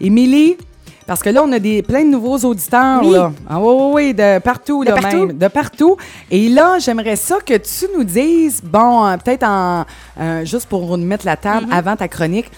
Émilie, parce que là, on a des, plein de nouveaux auditeurs, Oui. là. Ah, oui, oui, oui, de partout, De là, partout. même. De partout. Et là, j'aimerais ça que tu nous dises, bon, euh, peut-être en, euh, juste pour nous mettre la table Mm-hmm. avant ta chronique,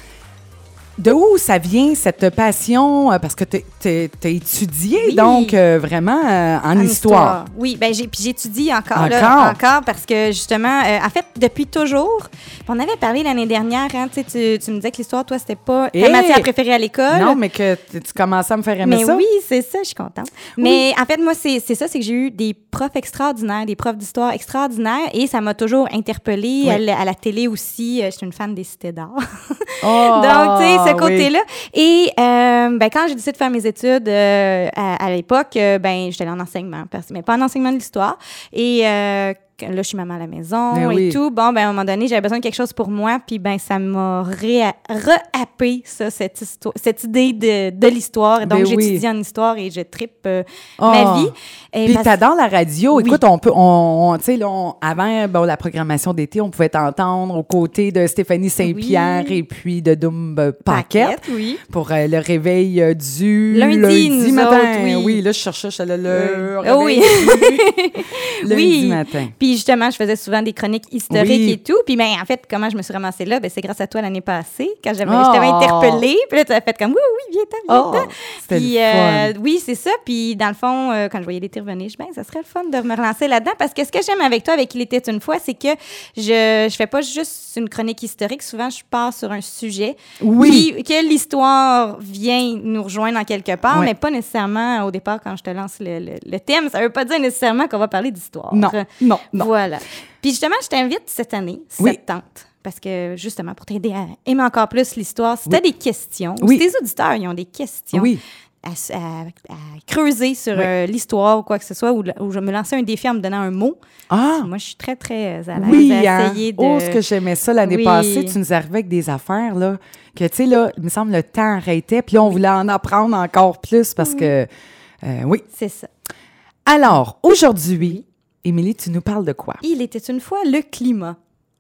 de où ça vient cette passion? euh, Parce que tu as étudié, Oui. donc, euh, vraiment euh, en, En histoire. Oui, ben j'ai puis j'étudie encore, là, Encore? parce que justement, euh, en fait, depuis toujours, on avait parlé l'année dernière, hein, tu, tu, me disais que l'histoire, toi, c'était pas ta Hey! matière préférée à l'école. Non, mais que tu commençais à me faire aimer Mais ça. oui, c'est ça, je suis contente. Mais en fait, moi, c'est ça, c'est que j'ai eu des profs extraordinaires, des profs d'histoire extraordinaires et ça m'a toujours interpellée. Oui. À, la- à la télé aussi, je suis une fan des cités d'art. Oh, Donc, tu sais, ce oui. côté-là. Et euh, ben, quand j'ai décidé de faire mes études euh, à, à l'époque, euh, ben, j'étais allée en enseignement, parce- mais pas en enseignement de l'histoire. Et euh, là, je suis maman à la maison Ben et oui. tout. Bon, ben, à un moment donné, j'avais besoin de quelque chose pour moi, puis ben, ça m'a rehappé, ça, cette, histoire, cette idée de, de l'histoire. Donc, Ben oui. j'étudie en histoire et je tripe euh, Oh. ma vie. Et Puis parce- t'adores la radio. Oui. Écoute, on peut, on, on- tu sais, avant, bon, la programmation d'été, on pouvait t'entendre aux côtés de Stéphanie Saint-Pierre et puis de Doom euh, Paquette pour euh, le réveil euh, du Lundi, nous matin. autres, oui. là, je cherchais, je le, le réveil oui. lundi Oui. matin. Puis justement, je faisais souvent des chroniques historiques Oui. et tout. Puis ben, en fait, comment je me suis ramassée là, ben, c'est grâce à toi l'année passée, quand j'avais, Oh. je interpellée. Puis là, tu as fait comme, oui, oui, viens-t'en, Oh, viens-t'en. c'était Puis euh, oui, c'est ça. Puis dans le fond, euh, quand je voyais l'été revenir, je dis, ben, ça serait le fun de me relancer là-dedans. Parce que ce que j'aime avec toi, avec Il était une fois, c'est que je, je fais pas juste une chronique historique. Souvent, je pars sur un sujet. Oui. Qui, que l'histoire vient nous rejoindre en quelque part, Ouais. mais pas nécessairement au départ quand je te lance le, le- le thème. Ça veut pas dire nécessairement qu'on va parler d'histoire. Non, non, non. Voilà. Puis justement, je t'invite cette année, Oui. cette tente, parce que justement, pour t'aider à aimer encore plus l'histoire, si tu as des questions, ou Oui. si tes auditeurs ils ont des questions Oui. à, s- à- à creuser sur Oui. euh, l'histoire ou quoi que ce soit, ou, je me lancer un défi en me donnant un mot, Ah, moi, je suis très, très à l'aise oui, à hein. essayer de... Oh, ce que j'aimais ça l'année Oui. passée, tu nous arrivais avec des affaires, là, que, tu sais, là, il me semble le temps arrêtait, puis on voulait en apprendre encore plus parce que, euh, oui. C'est ça. Alors, aujourd'hui, Émilie, tu nous parles de quoi? Il était une fois le climat.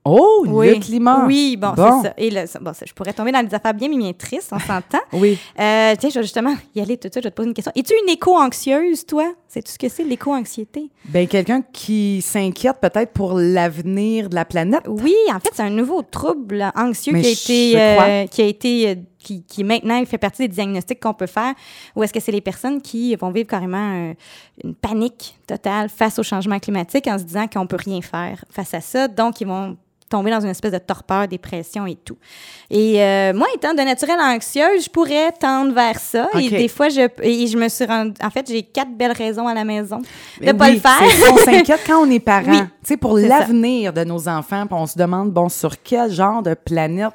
Oh, Oui. le climat. Oui, bon, Bon. c'est ça. Et ça- bon, ça, je pourrais tomber dans des affaires bien, bien, bien tristes, on s'entend. Oui. Euh, tiens, je vais justement y aller tout de suite, je vais te poser une question. Es-tu une éco-anxieuse, toi? Sais-tu ce que c'est, l'éco-anxiété? Ben, quelqu'un qui s'inquiète peut-être pour l'avenir de la planète? Oui, en fait, c'est un nouveau trouble anxieux Mais qui a été, euh, qui a été, euh, qui, qui maintenant fait partie des diagnostics qu'on peut faire. Ou est-ce que c'est les personnes qui vont vivre carrément euh, une panique totale face au changement climatique en se disant qu'on peut rien faire face à ça, donc ils vont tomber dans une espèce de torpeur, dépression et tout. Et euh, moi, étant de naturel anxieuse, je pourrais tendre vers ça. Et des fois, je, et je me suis rendue... En fait, j'ai quatre belles raisons à la maison de ne pas oui, le faire. on s'inquiète quand on est parent. Oui, tu sais, pour l'avenir de nos enfants, on se demande, bon, sur quel genre de planète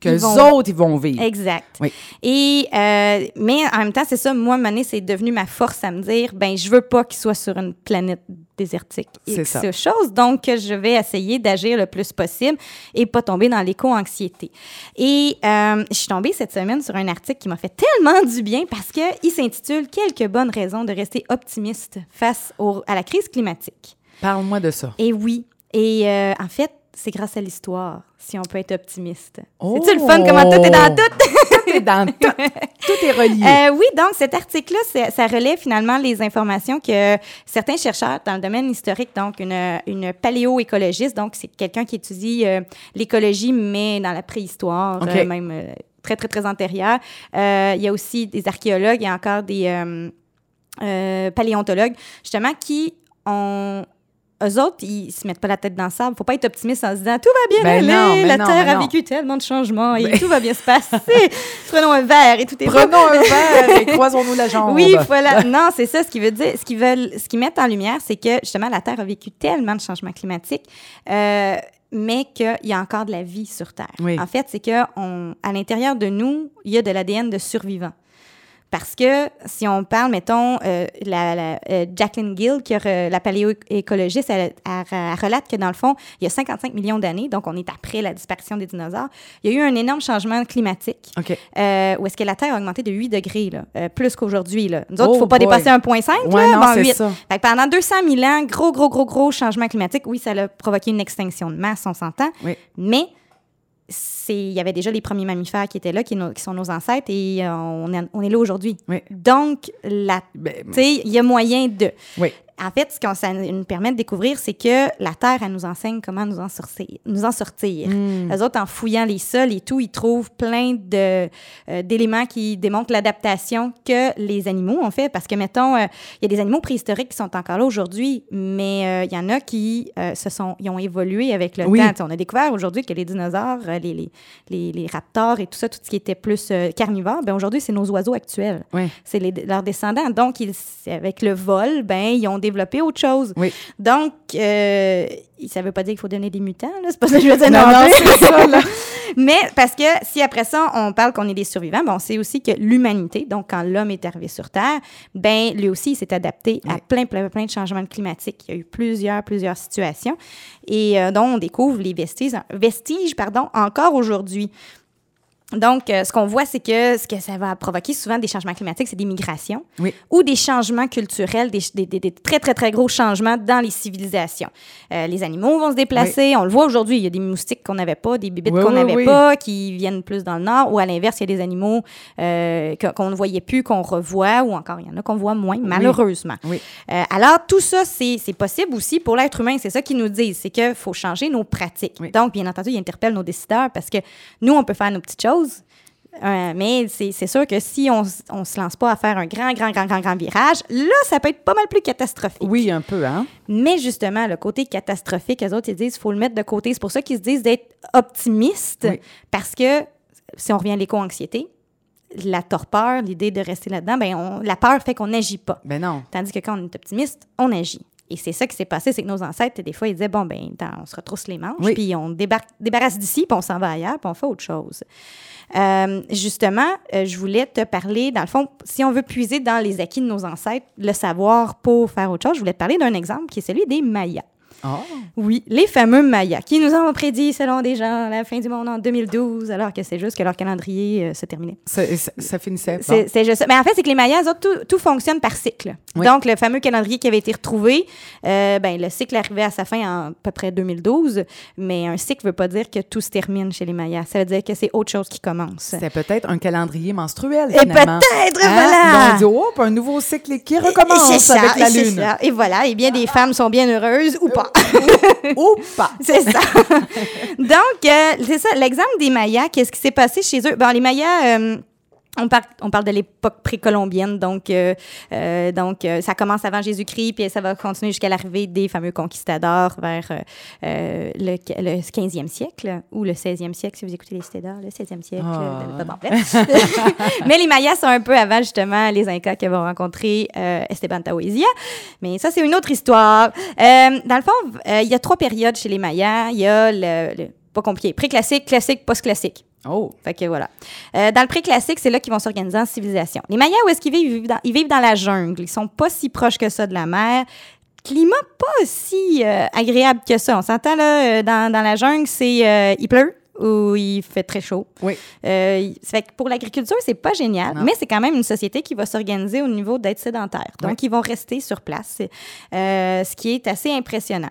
que les autres, ils vont vivre. Exact. Oui. Et euh, mais en même temps, c'est ça. Moi, Mané, c'est devenu ma force à me dire, ben, je veux pas qu'il soit sur une planète désertique. C'est ça. chose. Donc, je vais essayer d'agir le plus possible et pas tomber dans l'éco-anxiété. Et euh, je suis tombée cette semaine sur un article qui m'a fait tellement du bien parce que il s'intitule Quelques bonnes raisons de rester optimiste face au- à la crise climatique. Parle-moi de ça. Et oui. Et euh, en fait, c'est grâce à l'histoire si on peut être optimiste. Oh! C'est-tu le fun comment tout est dans tout? Tout est dans tout. Tout est relié. Euh, oui, donc cet article-là, ça relaie finalement les informations que certains chercheurs dans le domaine historique, donc une, une paléoécologiste, donc c'est quelqu'un qui étudie euh, l'écologie, mais dans la préhistoire, euh, même très, très, très antérieure. Il y a aussi des archéologues, il y a encore des paléontologues, justement, qui ont... Eux autres, ils se mettent pas la tête dans le sable. Faut pas être optimiste en se disant tout va bien Ben aller, non, ben la non, Terre ben a non. vécu tellement de changements et Ben- tout va bien se passer. Prenons un verre et tout est. Prenons un verre et croisons-nous la jambe. Oui, voilà. Non, c'est ça. Ce qui veut dire, ce qu'ils veulent, ce qu'ils mettent en lumière, c'est que justement la Terre a vécu tellement de changements climatiques, euh, mais qu'il y a encore de la vie sur Terre. Oui. En fait, c'est que on, à l'intérieur de nous, il y a de l'ADN de survivants. Parce que si on parle, mettons, euh, la, la- euh, Jacqueline Gill, qui re- la paléoécologiste, elle, elle- elle relate que dans le fond, il y a 55 millions d'années, donc on est après la disparition des dinosaures, il y a eu un énorme changement climatique OK. euh, où est-ce que la Terre a augmenté de 8 degrés, là, euh, plus qu'aujourd'hui. là. Nous autres, il Oh ne faut pas boy. dépasser 1,5. Ouais, bon, c'est 8. ça. Fait que pendant 200 000 ans, gros, gros, gros, gros changement climatique. Oui, ça a provoqué une extinction de masse, on s'entend. Oui. Mais il y avait déjà les premiers mammifères qui étaient là, qui, qui sont nos ancêtres, et euh, on, est, on est là aujourd'hui. Oui. Donc, la, Ben, tu sais, il y a moyen de. oui. En fait, ce que ça nous permet de découvrir, c'est que la Terre, elle nous enseigne comment nous en sortir. Nous en sortir. Mm. Les autres, en fouillant les sols et tout, ils trouvent plein de, euh, d'éléments qui démontrent l'adaptation que les animaux ont fait. Parce que, mettons, euh, il y a des animaux préhistoriques qui sont encore là aujourd'hui, mais euh, il y en a qui se sont, ils ont évolué avec le Oui. temps. Tu sais, on a découvert aujourd'hui que les dinosaures, les, les, les, les raptors et tout ça, tout ce qui était plus carnivore, ben aujourd'hui, c'est nos oiseaux actuels Oui. c'est leurs descendants. Donc, ils, avec le vol, ben, ils ont développé autre chose. Oui. Donc, euh, ça veut pas dire qu'il faut donner des mutants, là. C'est pas ça que je veux dire Non, non, ça, là. Mais parce que si après ça, on parle qu'on est des survivants, ben, on sait aussi que l'humanité, donc quand l'homme est arrivé sur Terre, ben, lui aussi, il s'est adapté à Oui. plein, plein, plein de changements climatiques. Il y a eu plusieurs, plusieurs situations. Et euh, donc, on découvre les vestiges, vestiges pardon, encore aujourd'hui. Donc, euh, ce qu'on voit, c'est que ce que ça va provoquer souvent des changements climatiques, c'est des migrations Oui. ou des changements culturels, des, des- des- des très, très, très gros changements dans les civilisations. Euh, les animaux vont se déplacer. On le voit aujourd'hui, il y a des moustiques qu'on n'avait pas, des bibites Oui, qu'on n'avait pas, qui viennent plus dans le nord, ou à l'inverse, il y a des animaux euh, qu'on ne voyait plus, qu'on revoit, ou encore, il y en a qu'on voit moins, malheureusement. Oui. Alors, tout ça, c'est possible aussi pour l'être humain. C'est ça qu'ils nous disent, c'est qu'il faut changer nos pratiques. Donc, bien entendu, ils interpellent nos décideurs parce que nous, on peut faire nos petites choses, euh, mais c'est sûr que si on on se lance pas à faire un grand, grand, grand, grand, grand virage, là, ça peut être pas mal plus catastrophique. Oui, un peu, hein? Mais justement, le côté catastrophique, les autres, ils disent qu'il faut le mettre de côté. C'est pour ça qu'ils se disent d'être optimistes, Oui. parce que si on revient à l'éco-anxiété, la torpeur, l'idée de rester là-dedans, ben la peur fait qu'on n'agit pas. Ben non. Tandis que quand on est optimiste, on agit. Et c'est ça qui s'est passé, c'est que nos ancêtres, des fois, ils disaient, bon, ben, on se retrousse les manches, Oui. puis on débarque, débarrasse d'ici, puis on s'en va ailleurs, puis on fait autre chose. Euh, justement, euh, je voulais te parler, dans le fond, si on veut puiser dans les acquis de nos ancêtres, le savoir pour faire autre chose, je voulais te parler d'un exemple qui est celui des Mayas. Oh. Oui, les fameux Mayas, qui nous ont prédit, selon des gens, la fin du monde en 2012, alors que c'est juste que leur calendrier euh, se terminait. Ça, ça, ça finissait. C'est bon. c'est juste ça. Mais en fait, c'est que les Mayas, autres, tout, tout fonctionne par cycle. Oui. Donc, le fameux calendrier qui avait été retrouvé, euh, ben, le cycle arrivait à sa fin en à peu près 2012. Mais un cycle ne veut pas dire que tout se termine chez les Mayas. Ça veut dire que c'est autre chose qui commence. C'était peut-être un calendrier menstruel, Et finalement. peut-être, Hein? voilà! Ils ont dit, hop, un nouveau cycle qui recommence C'est ça, avec la c'est Lune. ça. Et voilà. Et bien, des femmes sont bien heureuses ou pas. Ou pas. C'est ça. Donc, euh, c'est ça. L'exemple des Mayas, qu'est-ce qui s'est passé chez eux? Bon, les Mayas. euh, on parle, on parle de l'époque précolombienne, donc, euh, euh, donc euh, ça commence avant Jésus-Christ, puis ça va continuer jusqu'à l'arrivée des fameux conquistadors vers euh, euh, le, le 15e siècle, ou le 16e siècle, si vous écoutez les cités d'or, le 16e siècle. Euh, bon. Mais les Mayas sont un peu avant, justement, les Incas qui vont rencontrer Esteban Tahuizia. Mais ça, c'est une autre histoire. Dans le fond, il y a trois périodes chez les Mayas. Il y a le, le- pas compliqué, pré-classique, classique, post-classique. Oh. Fait que voilà. Euh, dans le pré-classique, c'est là qu'ils vont s'organiser en civilisation. Les Mayas, où est-ce qu'ils vivent? Ils vivent dans, ils vivent dans la jungle. Ils sont pas si proches que ça de la mer. Climat pas si euh, agréable que ça. On s'entend là, euh, dans, dans la jungle, c'est euh, il pleut ou il fait très chaud. Oui. Euh, fait que pour l'agriculture, c'est pas génial, Non. mais c'est quand même une société qui va s'organiser au niveau d'être sédentaire. Donc, Oui. ils vont rester sur place, euh, ce qui est assez impressionnant.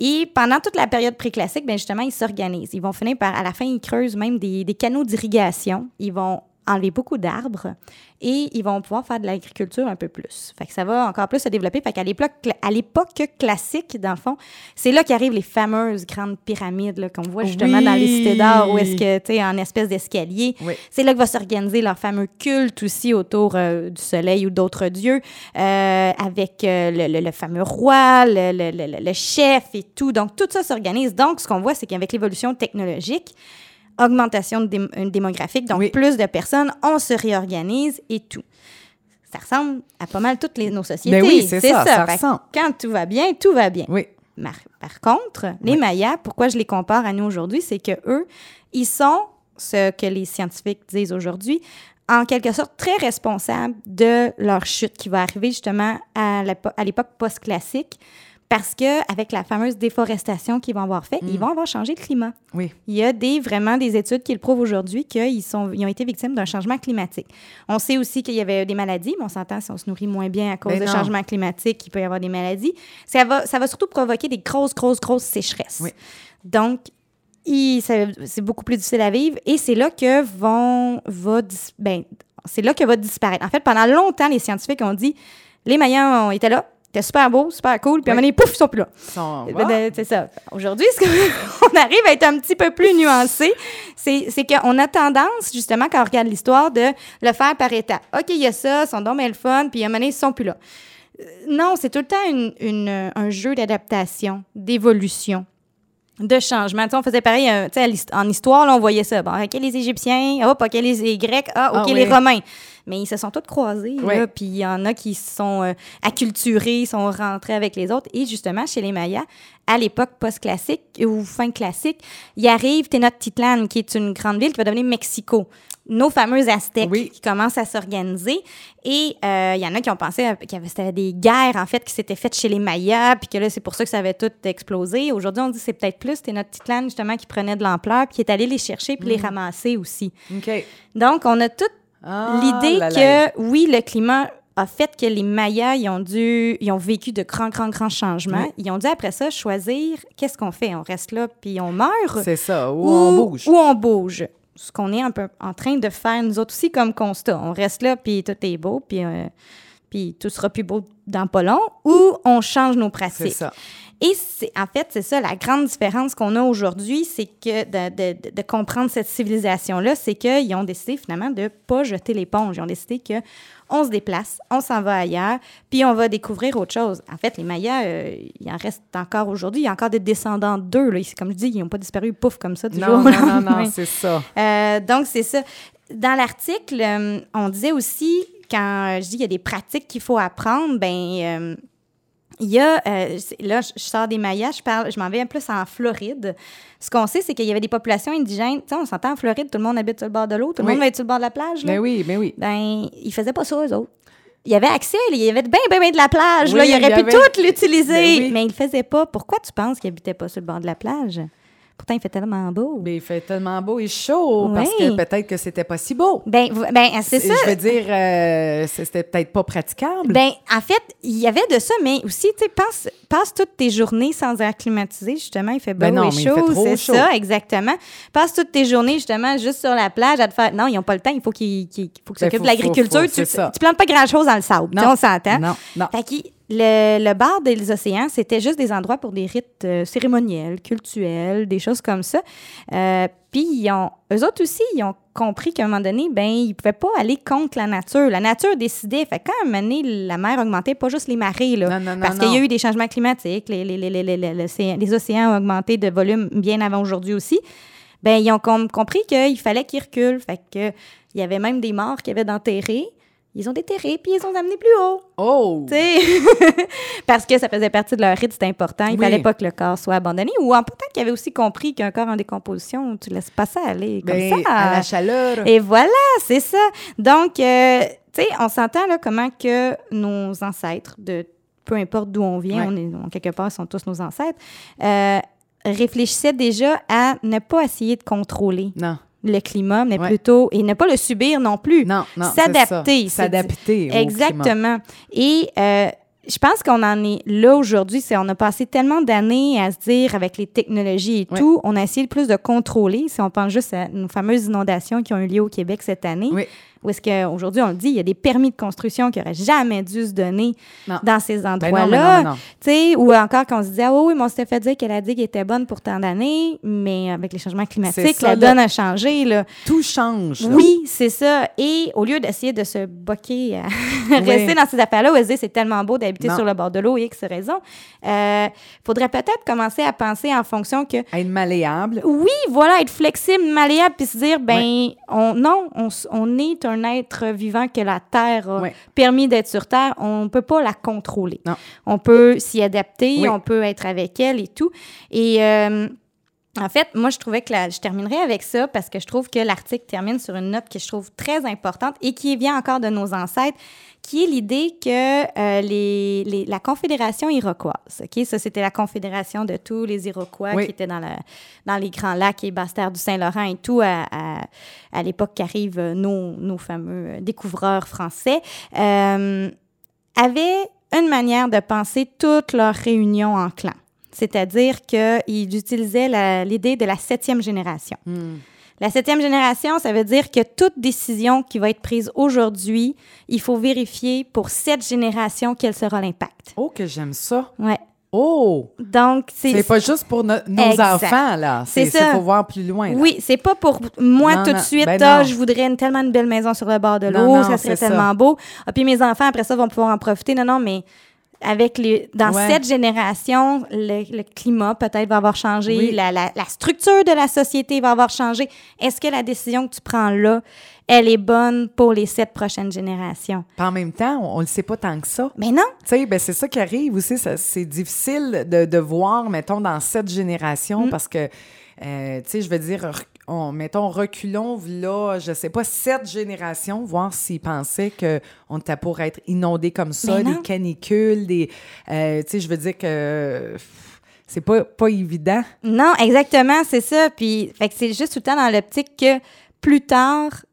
Et pendant toute la période préclassique, ben justement, ils s'organisent. Ils vont finir par, à la fin, ils creusent même des, des canaux d'irrigation. Ils vont enlever beaucoup d'arbres et ils vont pouvoir faire de l'agriculture un peu plus. Fait que ça va encore plus se développer. Fait qu'à l'époque, à l'époque classique, dans le fond, c'est là qu'arrivent les fameuses grandes pyramides là, qu'on voit justement dans les cités d'or où est-ce que, tu sais, en espèce d'escalier. Oui. C'est là que va s'organiser leur fameux culte aussi autour euh, du soleil ou d'autres dieux, euh, avec euh, le, le- le fameux roi, le- le chef et tout. Donc, tout ça s'organise. Donc, ce qu'on voit, c'est qu'avec l'évolution technologique, augmentation démographique, donc Oui. plus de personnes, on se réorganise et tout. Ça ressemble à pas mal toutes les, nos sociétés. Ben oui, c'est ça, ça ressemble. Quand tout va bien, tout va bien. Oui. Par contre, les Oui. Mayas, pourquoi je les compare à nous aujourd'hui, c'est que eux, ils sont ce que les scientifiques disent aujourd'hui, en quelque sorte très responsables de leur chute qui va arriver justement à l'époque post-classique. Parce que avec la fameuse déforestation qu'ils vont avoir fait, Mm. ils vont avoir changé le climat. Oui. Il y a des, vraiment des études qui le prouvent aujourd'hui qu'ils sont, ils ont été victimes d'un changement climatique. On sait aussi qu'il y avait des maladies, mais on s'entend si on se nourrit moins bien à cause Ben non. changement climatique, il peut y avoir des maladies. Ça va, ça va surtout provoquer des grosses, grosses, grosses sécheresses. Oui. Donc, c'est beaucoup plus difficile à vivre et c'est là que vont va ben, c'est là que va disparaître. En fait, pendant longtemps, les scientifiques ont dit les Mayas été là, c'était super beau, super cool, puis à un moment donné, pouf, ils sont plus là. Sont- Ben, C'est ça. Aujourd'hui, ce qu'on- on arrive à être un petit peu plus nuancé. C'est c'est qu'on a tendance, justement, quand on regarde l'histoire, de le faire par étapes. OK, il y a ça, ils sont donc bien le fun, puis à un moment donné, ils sont plus là. Euh, Non, c'est tout le temps une- une- un jeu d'adaptation, d'évolution de changement. Tu sais, on faisait pareil euh, tu sais, en histoire, là, on voyait ça. Bon, OK, les Égyptiens, hop, OK, les, Grecs, ah, OK, Ah, les. Romains. Mais ils se sont tous croisés, puis il y en a qui sont euh, acculturés, sont rentrés avec les autres. Et justement, chez les Mayas, à l'époque post-classique ou fin classique, il arrive Tenochtitlan, qui est une grande ville qui va devenir Mexico. Nos fameux Aztèques Oui. qui commencent à s'organiser. Et euh, il y en a qui ont pensé qu'il y avait des guerres, en fait, qui s'étaient faites chez les Mayas, puis que là, c'est pour ça que ça avait tout explosé. Aujourd'hui, on dit que c'est peut-être plus Tenochtitlan, justement, qui prenait de l'ampleur, puis qui est allé les chercher, puis les ramasser aussi. OK. Donc, on a toute Ah, l'idée que, oui, le climat a fait que les Mayas, ils ont dû, ils ont vécu de grands, grands, grands changements. Oui. Ils ont dû, après ça, choisir qu'est-ce qu'on fait. On reste là, puis on meurt C'est ça, où on bouge. ou on bouge. Ce qu'on est un peu en train de faire, nous autres aussi, comme constat. On reste là, puis tout est beau, puis, euh, puis tout sera plus beau dans pas long, ou on change nos C'est pratiques. ça. Et en fait, c'est ça, la grande différence qu'on a aujourd'hui, c'est que de, de- de- de comprendre cette civilisation-là, c'est qu'ils ont décidé finalement de ne pas jeter l'éponge. Ils ont décidé que on se déplace, on s'en va ailleurs, puis on va découvrir autre chose. En fait, les Mayas, euh, il en reste encore aujourd'hui. Il y a encore des descendants d'eux. Là. Comme je dis, ils n'ont pas disparu pouf comme ça du jour Non, au non, non, non, lendemain. c'est ça. Euh, donc, c'est ça. Dans l'article, euh, on disait aussi, quand euh, je dis qu'il y a des pratiques qu'il faut apprendre, ben il y a, euh, là, je je sors des Mayas, je, parle, je m'en vais plus en Floride. Ce qu'on sait, c'est qu'il y avait des populations indigènes. Tu sais, on s'entend en Floride, tout le monde habite sur le bord de l'eau, tout le Oui. monde va être sur le bord de la plage. Là. Mais oui, mais oui. Ben, ils faisaient pas ça, eux autres. Il y avait accès, il y avait bien, bien, bien de la plage. là. Oui, Il aurait il y pu avait- tout l'utiliser, Ben oui. mais ils le faisaient pas. Pourquoi tu penses qu'ils habitaient pas sur le bord de la plage? Pourtant, il fait tellement beau. Mais il fait tellement beau et chaud parce que peut-être que c'était pas si beau. Ben, ben c'est ça. Je veux dire, euh, c'était peut-être pas praticable. Ben, en fait, il y avait de ça, mais aussi, tu sais, passe, passe toutes tes journées sans air climatisé, justement, il fait beau Ben non, et mais chaud, c'est ça, exactement. Passe toutes tes journées, justement, juste sur la plage à te faire... Non, ils n'ont pas le temps, il faut qu'ils faut qu'ils Ben, s'occupent de l'agriculture. Tu, tu plantes pas grand-chose dans le sable, Non. on s'entend. Non, non. Fait le, le bar des océans, c'était juste des endroits pour des rites euh, cérémoniels, cultuels, des choses comme ça. Euh, Puis, ils ont, eux autres aussi, ils ont compris qu'à un moment donné, ben, ils pouvaient pas aller contre la nature. La nature décidait. Fait quand à un moment donné, la mer augmentait, pas juste les marées, là, Non, non, non, parce qu'il y a eu des changements climatiques, les, les, les, les, océans ont augmenté de volume bien avant aujourd'hui aussi. Ben, ils ont com- compris qu'il fallait qu'ils reculent. Fait que il y avait même des morts qu'ils avaient enterrés. Ils ont déterré, puis ils ont amenés plus haut. Oh! Tu sais, parce que ça faisait partie de leur rite, c'était important. Il Oui. fallait pas que le corps soit abandonné. Ou en peut-être qu'ils avaient aussi compris qu'un corps en décomposition, tu laisses pas ça aller comme Ben, ça. à la chaleur. Et voilà, c'est ça. Donc, euh, tu sais, on s'entend là comment que nos ancêtres, de peu importe d'où on vient, Ouais. on est on- quelque part, ils sont tous nos ancêtres, euh, réfléchissaient déjà à ne pas essayer de contrôler Non, le climat, mais Ouais. plutôt, et ne pas le subir non plus. non, non. S'adapter, S'adapter. Exactement. Et euh, je pense qu'on en est là aujourd'hui. C'est on a passé tellement d'années à se dire avec les technologies et tout, on a essayé le plus de contrôler. Si on pense juste à nos fameuses inondations qui ont eu lieu au Québec cette année, Oui. Où est-ce qu'aujourd'hui on le dit, il y a des permis de construction qui n'auraient jamais dû se donner Non. dans ces Ben endroits-là. non. Tu sais, ou encore qu'on se disait, ah oui, mais on s'était fait dire que la digue était bonne pour tant d'années, mais avec les changements climatiques, ça, la là. donne a changé. Là. Tout change. là. Oui, c'est ça. Et au lieu d'essayer de se boquer à rester dans ces affaires-là, où se c'est tellement beau d'habiter sur le bord de l'eau, X raison, euh, faudrait peut-être commencer à penser en fonction que Être malléable. oui, voilà, être flexible, malléable, puis se dire, ben, on, non, on, on est un être vivant que la Terre a permis d'être sur Terre. On ne peut pas la contrôler. Non. On peut s'y adapter, Oui. on peut être avec elle et tout. Et euh, en fait, moi, je trouvais que la- je terminerai avec ça parce que je trouve que l'article termine sur une note que je trouve très importante et qui vient encore de nos ancêtres, qui est l'idée que euh, les, les- la Confédération iroquoise, OK? Ça, c'était la confédération de tous les Iroquois Oui. qui étaient dans, la, dans les Grands Lacs et Basse-Terre du Saint-Laurent et tout à, à, à l'époque qu'arrivent nos, nos fameux découvreurs français, euh, avaient une manière de penser toutes leurs réunions en clan. C'est-à-dire qu'il utilisait la- l'idée de la septième génération. La septième génération, ça veut dire que toute décision qui va être prise aujourd'hui, il faut vérifier pour sept générations quel sera l'impact. Oh, que j'aime ça. Ouais. Oh! Donc, c'est. C'est pas juste pour no- nos Exact. enfants, là. C'est C'est ça. Il faut voir plus loin. là. Oui, c'est pas pour moi Non, tout de suite, Ben ah, je voudrais une, tellement une belle maison sur le bord de l'eau, ça serait ça. tellement beau. Ah, puis mes enfants, après ça, vont pouvoir en profiter. Non, non, mais avec les, dans Ouais. cette génération, le, le climat peut-être va avoir changé, Oui. la, la- la structure de la société va avoir changé. Est-ce que la décision que tu prends là, elle est bonne pour les sept prochaines générations? Puis en même temps, on, on le sait pas tant que ça. Mais non, Tu sais, ben c'est ça qui arrive aussi. ça- C'est difficile de, de voir, mettons, dans cette génération Mm. parce que, euh, tu sais, je veux dire, on, mettons, reculons, là, je sais pas, sept générations, voir s'ils pensaient qu'on était pour être inondé comme ça, des canicules, des. euh, tu sais, je veux dire que. C'est pas, pas évident. Non, exactement, c'est ça. Puis, fait que c'est juste tout le temps dans l'optique que plus tard,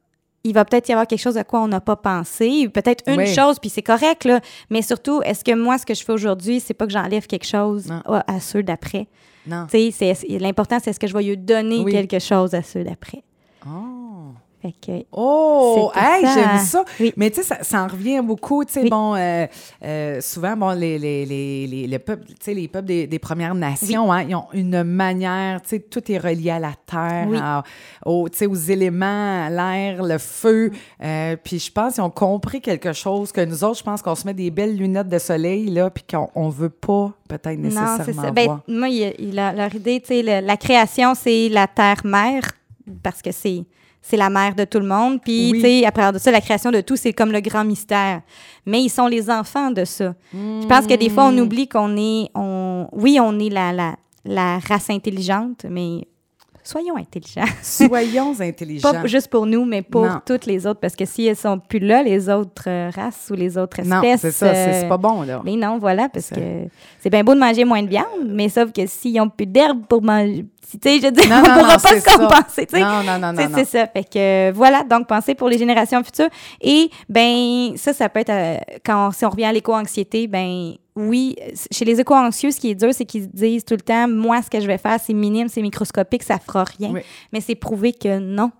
il va peut-être y avoir quelque chose à quoi on n'a pas pensé, peut-être une Oui. chose, puis c'est correct, là. Mais surtout, est-ce que moi, ce que je fais aujourd'hui, c'est pas que j'enlève quelque chose à, à ceux d'après? Non. Tu sais, l'important, c'est est-ce que je vais lui donner Oui. quelque chose à ceux d'après? Oh! Fait que, Oh, hey, j'aime ça. Oui. Mais tu sais, ça, ça en revient beaucoup. Tu sais, Oui. bon, euh, euh, souvent, bon, les, les, les, les, le peuple, tu sais, les peuples des, des Premières Nations, hein, ils ont une manière, tu sais, tout est relié à la terre, à- aux, tu sais, aux éléments, à l'air, le feu. Euh, puis je pense qu'ils ont compris quelque chose que nous autres, je pense qu'on se met des belles lunettes de soleil, là, puis qu'on on veut pas peut-être non, nécessairement c'est ça. Ben, voir. moi, il, il a, leur idée, tu sais, le- la création, c'est la terre-mère, parce que c'est c'est la mère de tout le monde. Puis, Oui. tu sais, après de ça, la création de tout, c'est comme le grand mystère. Mais ils sont les enfants de ça. Je pense que des fois, on oublie qu'on est, on, oui, on est la, la, la race intelligente, mais soyons intelligents. Soyons intelligents. Pas juste pour nous, mais pour Non. toutes les autres. Parce que si elles sont plus là, les autres euh, races ou les autres espèces. non, c'est ça, c'est euh, c'est pas bon, là. mais non, voilà, parce que c'est bien beau de manger moins de viande, mais sauf que s'ils n'ont plus d'herbe pour manger, tu sais, je Non, on ne pourra non, pas se compenser, tu sais. Non, non, non, non, C'est- ça. Fait que voilà, donc pensez pour les générations futures. Et ben ça, ça peut être euh, quand si on revient à l'éco-anxiété, ben oui, chez les éco-anxieux, ce qui est dur, c'est qu'ils disent tout le temps, moi, ce que je vais faire, c'est minime, c'est microscopique, ça fera rien. Oui. Mais c'est prouvé que non.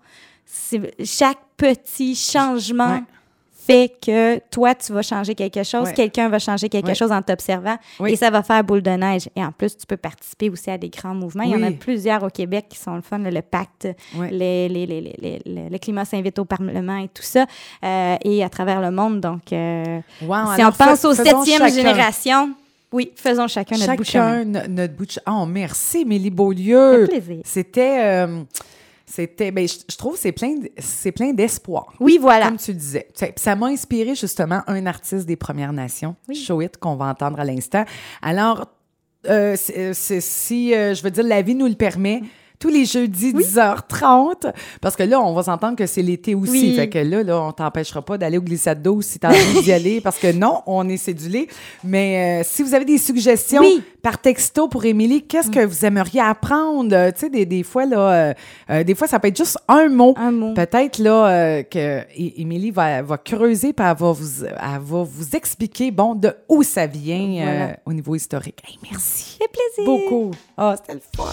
C'est- Chaque petit changement. Fait que toi, tu vas changer quelque chose, Ouais. quelqu'un va changer quelque Ouais. chose en t'observant, Oui. et ça va faire boule de neige. Et en plus, tu peux participer aussi à des grands mouvements. Il y en a plusieurs au Québec qui sont le fun, le pacte, les, les- les- les- les- le- climat s'invite au Parlement et tout ça, euh, et à travers le monde. Donc, euh, Wow, si on pense aux septième génération, oui, faisons chacun notre bout de chemin. Chacun no- notre bout de chemin. Oh, merci, Mélie Beaulieu. C'était. euh, c'était. Ben, je, je trouve que c'est plein, c'est plein d'espoir. Oui, voilà. Comme tu disais. Ça m'a inspiré justement un artiste des Premières Nations, Oui. Shoit, qu'on va entendre à l'instant. Alors, euh, c'est- si, euh, je veux dire, la vie nous le permet, tous les jeudis, 10h30, parce que là, on va s'entendre que c'est l'été aussi. Oui. Fait que là, là on t'empêchera pas d'aller au glissade d'eau si tu as envie d'y aller, parce que non, on est cédulé. Mais euh, si vous avez des suggestions Oui. par texto pour Émilie, qu'est-ce que vous aimeriez apprendre? Tu sais, des, des fois, là, euh, euh, des fois, ça peut être juste un mot. Un mot. Peut-être là euh, que Émilie va, va creuser puis elle va vous, elle va vous expliquer bon de où ça vient Voilà. au niveau historique. Hey, merci plaisir. beaucoup. Ah, c'était le fun.